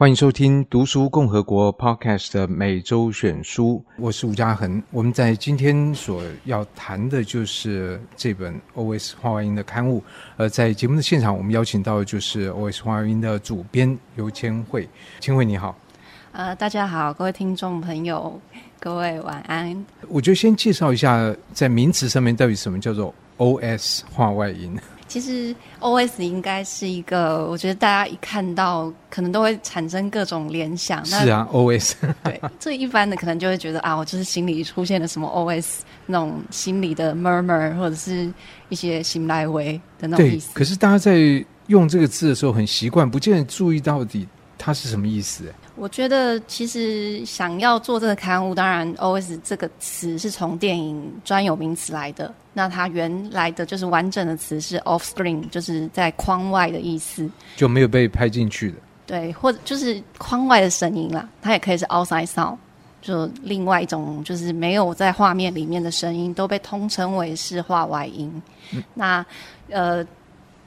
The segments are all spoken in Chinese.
欢迎收听《读书共和国》Podcast 的每周选书，我是吴家恒。我们在今天所要谈的就是这本 always 话外音的刊物。呃，在节目的现场，我们邀请到的就是 always 话外音的主编游千惠。千惠你好，呃，大家好，各位听众朋友，各位晚安。我就先介绍一下，在名词上面到底什么叫做 always 话外音。其实 OS 应该是一个，我觉得大家一看到可能都会产生各种联想。是啊，OS。对，最一般的可能就会觉得啊，我就是心里出现了什么 OS 那种心里的 murmur，或者是一些心内话的那种意思。对，可是大家在用这个字的时候很习惯，不见得注意到底它是什么意思。我觉得其实想要做这个刊物，当然 OS 这个词是从电影专有名词来的。那它原来的就是完整的词是 off screen，就是在框外的意思，就没有被拍进去的。对，或者就是框外的声音啦，它也可以是 outside sound，就另外一种就是没有在画面里面的声音，都被通称为是画外音。嗯、那呃。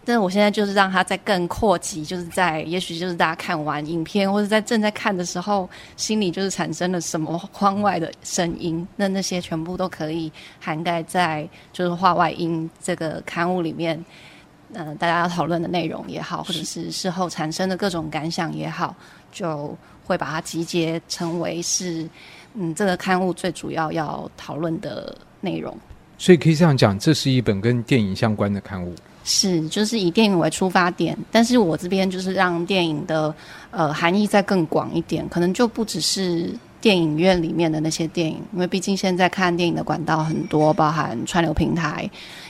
但是我现在就是让它再更扩及，就是在也许就是大家看完影片，或者在正在看的时候，心里就是产生了什么框外的声音，那那些全部都可以涵盖在就是画外音这个刊物里面。嗯、呃，大家要讨论的内容也好，或者是事后产生的各种感想也好，就会把它集结成为是嗯这个刊物最主要要讨论的内容。所以可以这样讲，这是一本跟电影相关的刊物。是，就是以电影为出发点，但是我这边就是让电影的呃含义再更广一点，可能就不只是电影院里面的那些电影，因为毕竟现在看电影的管道很多，包含串流平台，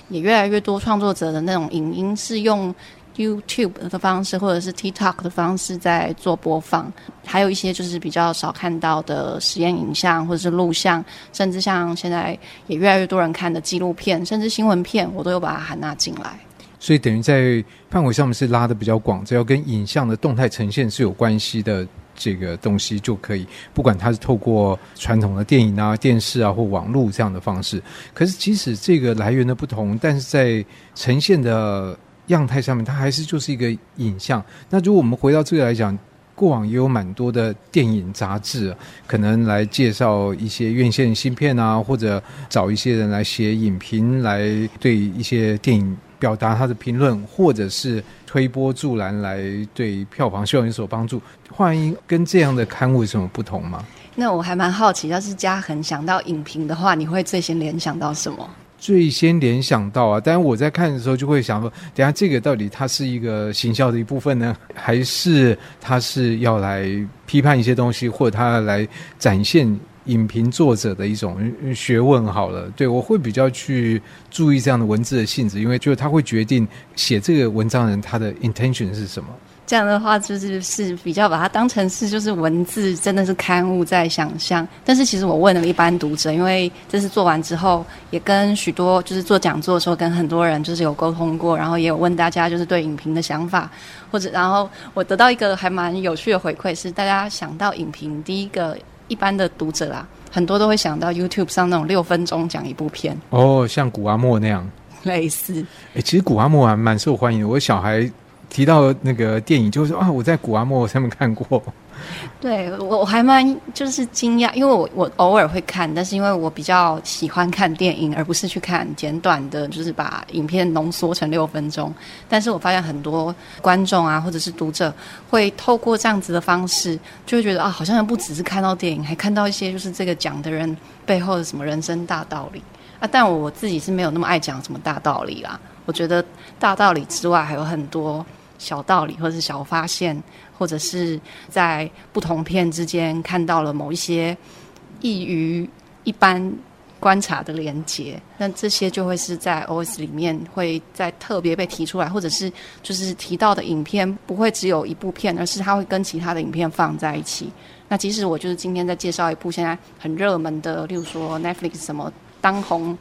也越来越多创作者的那种影音是用 YouTube 的方式或者是 TikTok 的方式在做播放，还有一些就是比较少看到的实验影像或者是录像，甚至像现在也越来越多人看的纪录片，甚至新闻片，我都有把它含纳进来。所以等于在范围上面是拉得比较广，只要跟影像的动态呈现是有关系的这个东西就可以，不管它是透过传统的电影啊、电视啊或网络这样的方式。可是即使这个来源的不同，但是在呈现的样态上面，它还是就是一个影像。那如果我们回到这个来讲，过往也有蛮多的电影杂志，可能来介绍一些院线新片啊，或者找一些人来写影评，来对一些电影。表达他的评论，或者是推波助澜，来对票房效应有所帮助。话外音跟这样的刊物有什么不同吗？那我还蛮好奇，要是嘉恒想到影评的话，你会最先联想到什么？最先联想到啊，但是我在看的时候就会想说，等下这个到底它是一个行销的一部分呢，还是它是要来批判一些东西，或者它来展现？影评作者的一种学问好了，对，我会比较去注意这样的文字的性质，因为就是他会决定写这个文章的人他的 intention 是什么。这样的话就是是比较把它当成是就是文字，真的是刊物在想象。但是其实我问了一般读者，因为这次做完之后，也跟许多就是做讲座的时候跟很多人就是有沟通过，然后也有问大家就是对影评的想法，或者然后我得到一个还蛮有趣的回馈是，大家想到影评第一个。一般的读者啊，很多都会想到 YouTube 上那种六分钟讲一部片哦，像古阿莫那样类似。哎，其实古阿莫还蛮受欢迎的，我小孩提到那个电影，就说啊，我在古阿莫上面看过。对，我我还蛮就是惊讶，因为我我偶尔会看，但是因为我比较喜欢看电影，而不是去看简短的，就是把影片浓缩成六分钟。但是我发现很多观众啊，或者是读者，会透过这样子的方式，就会觉得啊，好像不只是看到电影，还看到一些就是这个讲的人背后的什么人生大道理啊。但我我自己是没有那么爱讲什么大道理啦，我觉得大道理之外还有很多。小道理，或者是小发现，或者是在不同片之间看到了某一些异于一般观察的连接，那这些就会是在 OS 里面会再特别被提出来，或者是就是提到的影片不会只有一部片，而是它会跟其他的影片放在一起。那即使我就是今天在介绍一部现在很热门的，例如说 Netflix 什么当红。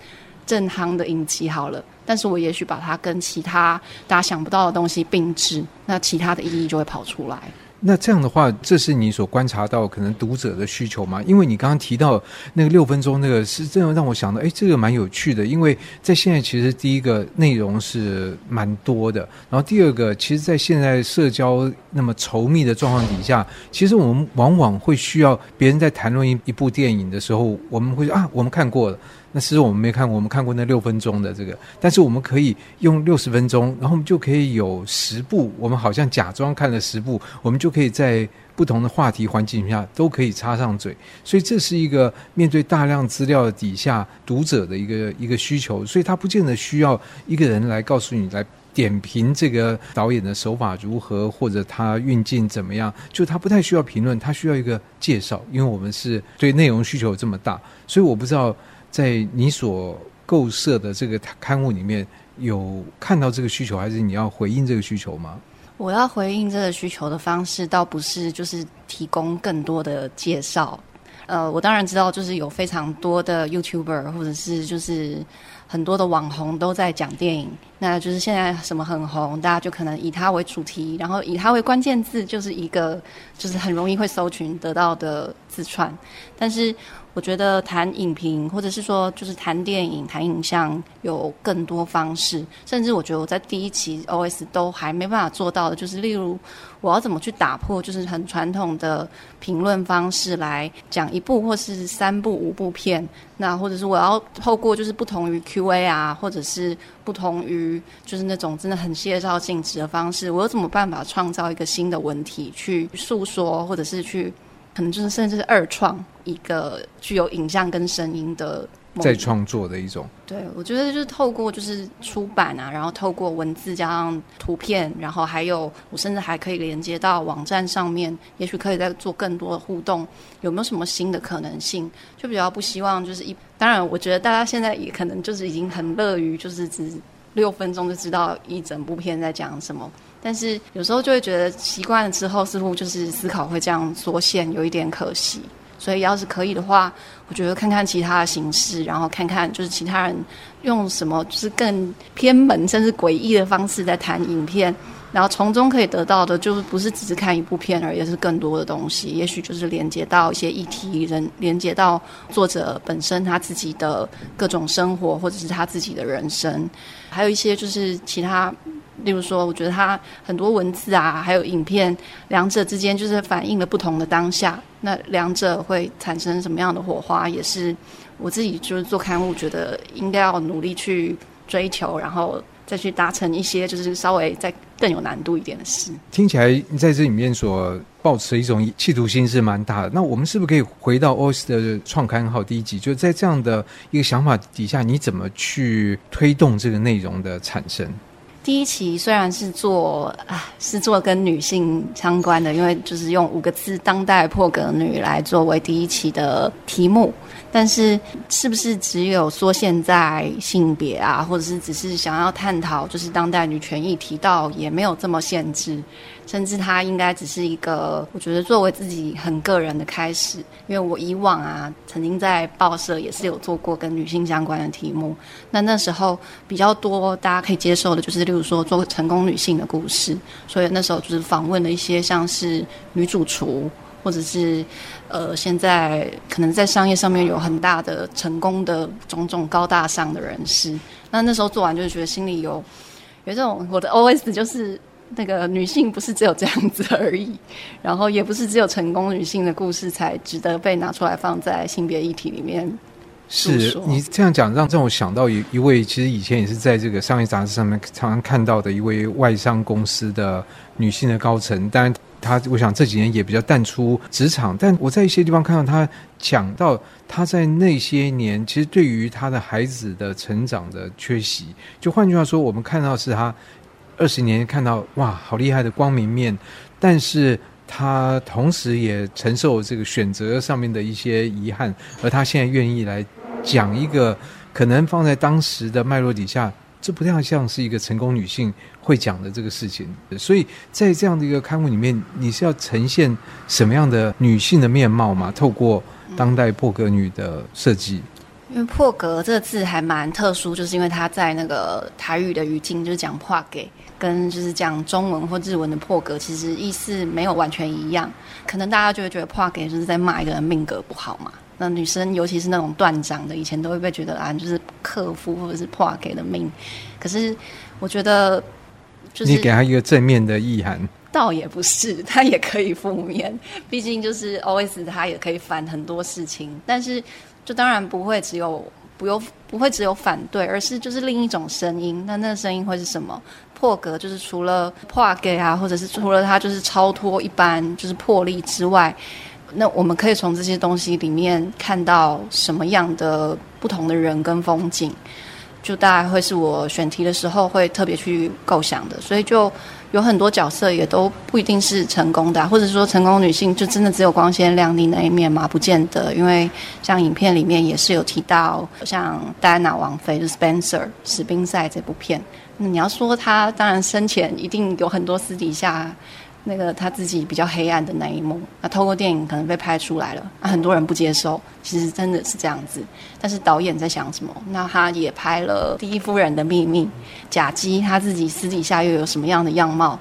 正夯的影集好了，但是我也许把它跟其他大家想不到的东西并置，那其他的意义就会跑出来。那这样的话，这是你所观察到可能读者的需求吗？因为你刚刚提到那个六分钟那个，是真的让我想到，哎，这个蛮有趣的。因为在现在，其实第一个内容是蛮多的，然后第二个，其实，在现在社交那么稠密的状况底下，其实我们往往会需要别人在谈论一一部电影的时候，我们会啊，我们看过了。那其实我们没看过，我们看过那六分钟的这个，但是我们可以用六十分钟，然后我们就可以有十部，我们好像假装看了十部，我们就可以在不同的话题环境下都可以插上嘴。所以这是一个面对大量资料底下读者的一个一个需求，所以他不见得需要一个人来告诉你来点评这个导演的手法如何，或者他运镜怎么样，就他不太需要评论，他需要一个介绍，因为我们是对内容需求这么大，所以我不知道。在你所构设的这个刊物里面有看到这个需求，还是你要回应这个需求吗？我要回应这个需求的方式，倒不是就是提供更多的介绍。呃，我当然知道，就是有非常多的 YouTuber 或者是就是很多的网红都在讲电影，那就是现在什么很红，大家就可能以它为主题，然后以它为关键字，就是一个就是很容易会搜寻得到的字串，但是。我觉得谈影评，或者是说就是谈电影、谈影像，有更多方式。甚至我觉得我在第一期 OS 都还没办法做到的，就是例如我要怎么去打破，就是很传统的评论方式来讲一部或是三部、五部片。那或者是我要透过就是不同于 Q 微啊，或者是不同于就是那种真的很介绍性质的方式，我有怎么办法创造一个新的文体去诉说，或者是去。可能就是甚至是二创一个具有影像跟声音的再创作的一种。对，我觉得就是透过就是出版啊，然后透过文字加上图片，然后还有我甚至还可以连接到网站上面，也许可以再做更多的互动。有没有什么新的可能性？就比较不希望就是一，当然我觉得大家现在也可能就是已经很乐于就是只六分钟就知道一整部片在讲什么。但是有时候就会觉得习惯了之后，似乎就是思考会这样缩限，有一点可惜。所以要是可以的话，我觉得看看其他的形式，然后看看就是其他人用什么，就是更偏门甚至诡异的方式在谈影片，然后从中可以得到的，就是不是只是看一部片而已，是更多的东西。也许就是连接到一些议题，人连接到作者本身他自己的各种生活，或者是他自己的人生，还有一些就是其他。例如说，我觉得它很多文字啊，还有影片，两者之间就是反映了不同的当下。那两者会产生什么样的火花，也是我自己就是做刊物，觉得应该要努力去追求，然后再去达成一些就是稍微再更有难度一点的事。听起来你在这里面所抱持一种企图心是蛮大的。那我们是不是可以回到 OS 的创刊号第一集，就在这样的一个想法底下，你怎么去推动这个内容的产生？第一期虽然是做啊，是做跟女性相关的，因为就是用五个字“当代破格女”来作为第一期的题目。但是，是不是只有说现在性别啊，或者是只是想要探讨就是当代女权议题，到也没有这么限制，甚至它应该只是一个，我觉得作为自己很个人的开始。因为我以往啊，曾经在报社也是有做过跟女性相关的题目，那那时候比较多大家可以接受的，就是例如说做成功女性的故事，所以那时候就是访问了一些像是女主厨。或者是，呃，现在可能在商业上面有很大的成功的种种高大上的人士，那那时候做完就是觉得心里有有这种我的 OS 就是那个女性不是只有这样子而已，然后也不是只有成功女性的故事才值得被拿出来放在性别议题里面。是你这样讲，让让我想到一一位，其实以前也是在这个商业杂志上面常常看到的一位外商公司的女性的高层，当然。她，我想这几年也比较淡出职场，但我在一些地方看到她讲到她在那些年，其实对于她的孩子的成长的缺席，就换句话说，我们看到是他二十年看到哇，好厉害的光明面，但是他同时也承受这个选择上面的一些遗憾，而他现在愿意来讲一个可能放在当时的脉络底下。这不太像是一个成功女性会讲的这个事情，所以在这样的一个刊物里面，你是要呈现什么样的女性的面貌吗？透过当代破格女的设计，因为破格这个字还蛮特殊，就是因为它在那个台语的语境，就是讲破格，跟就是讲中文或日文的破格，其实意思没有完全一样。可能大家就会觉得破格就是在骂一个人命格不好嘛。那女生尤其是那种断掌的，以前都会被觉得啊，就是克夫或者是破格的命。可是我觉得，就是你给他一个正面的意涵，倒也不是，他也可以负面。毕竟就是 OS，他也可以反很多事情，但是。就当然不会只有不用不会只有反对，而是就是另一种声音。那那个声音会是什么？破格就是除了破格啊，或者是除了它就是超脱一般就是破例之外，那我们可以从这些东西里面看到什么样的不同的人跟风景？就大概会是我选题的时候会特别去构想的，所以就。有很多角色也都不一定是成功的，或者说成功女性就真的只有光鲜亮丽那一面吗？不见得，因为像影片里面也是有提到，像戴安娜王妃就 Spencer 史宾赛这部片，你要说她当然生前一定有很多私底下。那个他自己比较黑暗的那一幕，那透过电影可能被拍出来了，啊，很多人不接受，其实真的是这样子。但是导演在想什么？那他也拍了《第一夫人的秘密》，贾基他自己私底下又有什么样的样貌？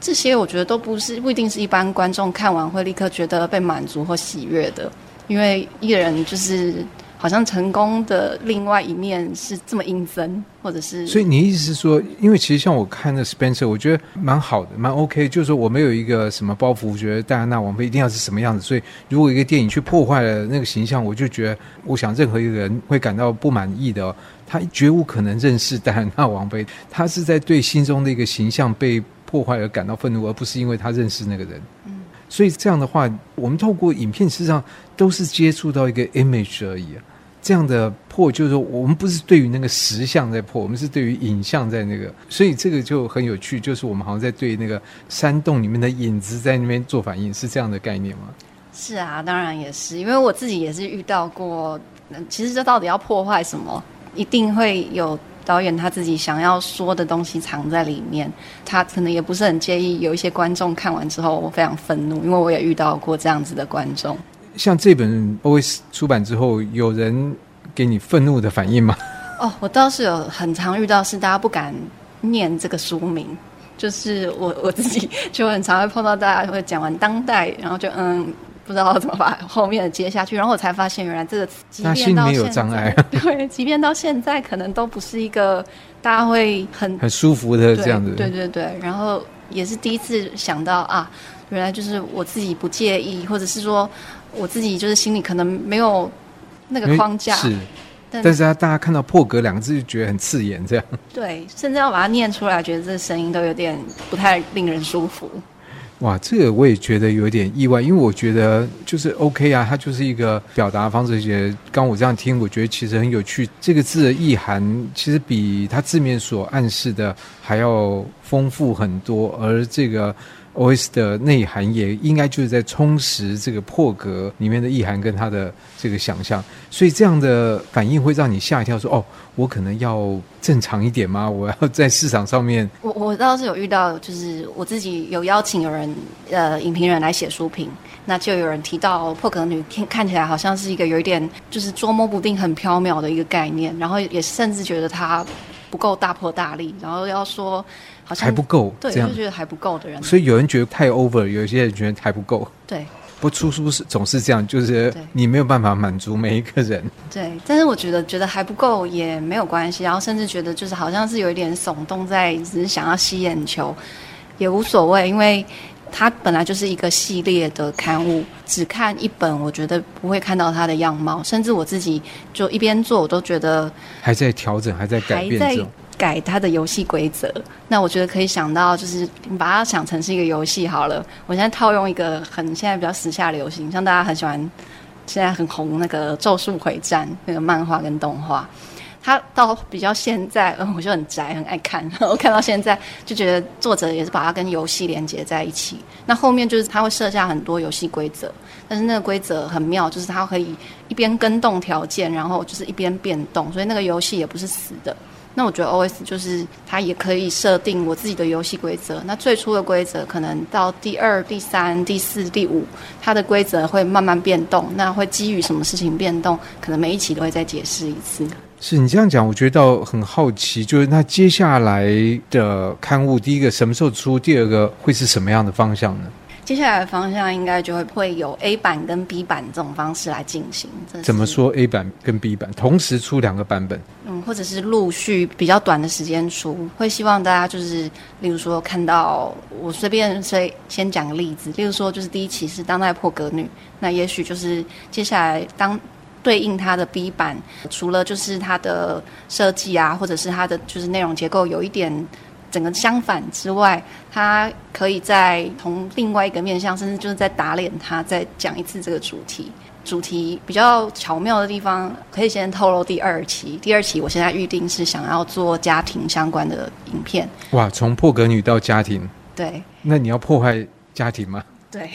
这些我觉得都不是不一定是一般观众看完会立刻觉得被满足或喜悦的，因为一个人就是。好像成功的另外一面是这么阴森，或者是……所以你意思是说，因为其实像我看的 Spencer，我觉得蛮好的，蛮 OK。就是说我没有一个什么包袱，觉得戴安娜王妃一定要是什么样子。所以如果一个电影去破坏了那个形象，我就觉得，我想任何一个人会感到不满意的。他绝无可能认识戴安娜王妃，他是在对心中的一个形象被破坏而感到愤怒，而不是因为他认识那个人。嗯。所以这样的话，我们透过影片，实际上都是接触到一个 image 而已啊。这样的破，就是说我们不是对于那个实像在破，我们是对于影像在那个。所以这个就很有趣，就是我们好像在对那个山洞里面的影子在那边做反应，是这样的概念吗？是啊，当然也是，因为我自己也是遇到过。其实这到底要破坏什么？一定会有。导演他自己想要说的东西藏在里面，他可能也不是很介意。有一些观众看完之后，我非常愤怒，因为我也遇到过这样子的观众。像这本 OS 出版之后，有人给你愤怒的反应吗？哦，我倒是有很常遇到，是大家不敢念这个书名，就是我我自己就很常会碰到大家会讲完当代，然后就嗯。不知道怎么把后面的接下去，然后我才发现，原来这个即便到现在，对，即便到现在，可能都不是一个大家会很很舒服的这样子。对对对，然后也是第一次想到啊，原来就是我自己不介意，或者是说我自己就是心里可能没有那个框架，是，但是大家看到“破格”两个字就觉得很刺眼，这样。对，甚至要把它念出来，觉得这个声音都有点不太令人舒服。哇，这个我也觉得有点意外，因为我觉得就是 OK 啊，它就是一个表达方式。也刚我这样听，我觉得其实很有趣。这个字的意涵其实比它字面所暗示的还要丰富很多，而这个。OS 的内涵也应该就是在充实这个破格里面的意涵跟他的这个想象，所以这样的反应会让你吓一跳，说：“哦，我可能要正常一点吗？我要在市场上面。”我我倒是有遇到，就是我自己有邀请有人呃影评人来写书评，那就有人提到破格女看看起来好像是一个有一点就是捉摸不定、很飘渺的一个概念，然后也甚至觉得她不够大破大立，然后要说。好像还不够，对，就觉得还不够的人，所以有人觉得太 over，有一些人觉得还不够。对，不出书是总是这样，就是你没有办法满足每一个人。对，但是我觉得觉得还不够也没有关系，然后甚至觉得就是好像是有一点耸动在，只是想要吸眼球，也无所谓，因为它本来就是一个系列的刊物，只看一本，我觉得不会看到它的样貌，甚至我自己就一边做，我都觉得还在调整，还在改变中。改它的游戏规则，那我觉得可以想到，就是你把它想成是一个游戏好了。我现在套用一个很现在比较时下流行，像大家很喜欢，现在很红那个《咒术回战》那个漫画跟动画，它到比较现在，嗯，我就很宅，很爱看。然后看到现在就觉得作者也是把它跟游戏连接在一起。那后面就是他会设下很多游戏规则，但是那个规则很妙，就是它可以一边跟动条件，然后就是一边变动，所以那个游戏也不是死的。那我觉得 OS 就是它也可以设定我自己的游戏规则。那最初的规则可能到第二、第三、第四、第五，它的规则会慢慢变动。那会基于什么事情变动？可能每一期都会再解释一次。是你这样讲，我觉得很好奇，就是那接下来的刊物，第一个什么时候出？第二个会是什么样的方向呢？接下来的方向应该就会会有 A 版跟 B 版这种方式来进行。怎么说 A 版跟 B 版同时出两个版本？嗯，或者是陆续比较短的时间出，会希望大家就是，例如说看到我随便所以先讲个例子，例如说就是第一期是当代破格女，那也许就是接下来当对应它的 B 版，除了就是它的设计啊，或者是它的就是内容结构有一点。整个相反之外，他可以再从另外一个面向，甚至就是在打脸他，再讲一次这个主题。主题比较巧妙的地方，可以先透露第二期。第二期我现在预定是想要做家庭相关的影片。哇，从破格女到家庭。对。那你要破坏家庭吗？对。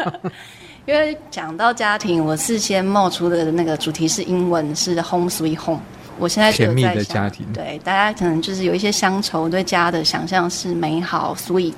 因为讲到家庭，我事先冒出的那个主题是英文，是 Home Sweet Home。我现在甜蜜的家庭，对大家可能就是有一些乡愁，对家的想象是美好 sweet。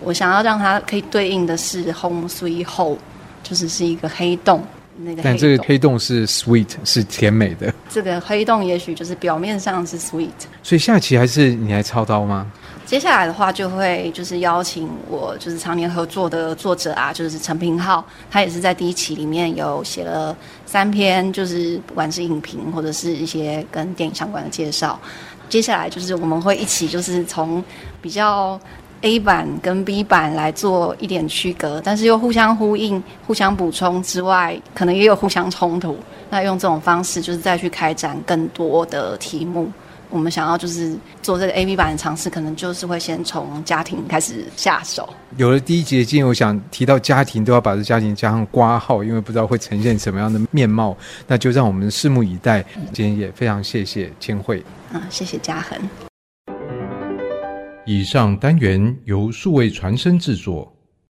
我想要让它可以对应的是 home sweet home，就是是一个黑洞。那个，但这个黑洞是 sweet，是甜美的。这个黑洞也许就是表面上是 sweet。所以下期还是你来操刀吗？接下来的话就会就是邀请我就是常年合作的作者啊，就是陈平浩，他也是在第一期里面有写了三篇，就是不管是影评或者是一些跟电影相关的介绍。接下来就是我们会一起就是从比较 A 版跟 B 版来做一点区隔，但是又互相呼应、互相补充之外，可能也有互相冲突。那用这种方式就是再去开展更多的题目。我们想要就是做这个 A V 版的尝试，可能就是会先从家庭开始下手。有了第一集的经验，我想提到家庭，都要把这家庭加上挂号，因为不知道会呈现什么样的面貌。那就让我们拭目以待。今天也非常谢谢千惠。嗯，谢谢嘉恒。以上单元由数位传声制作。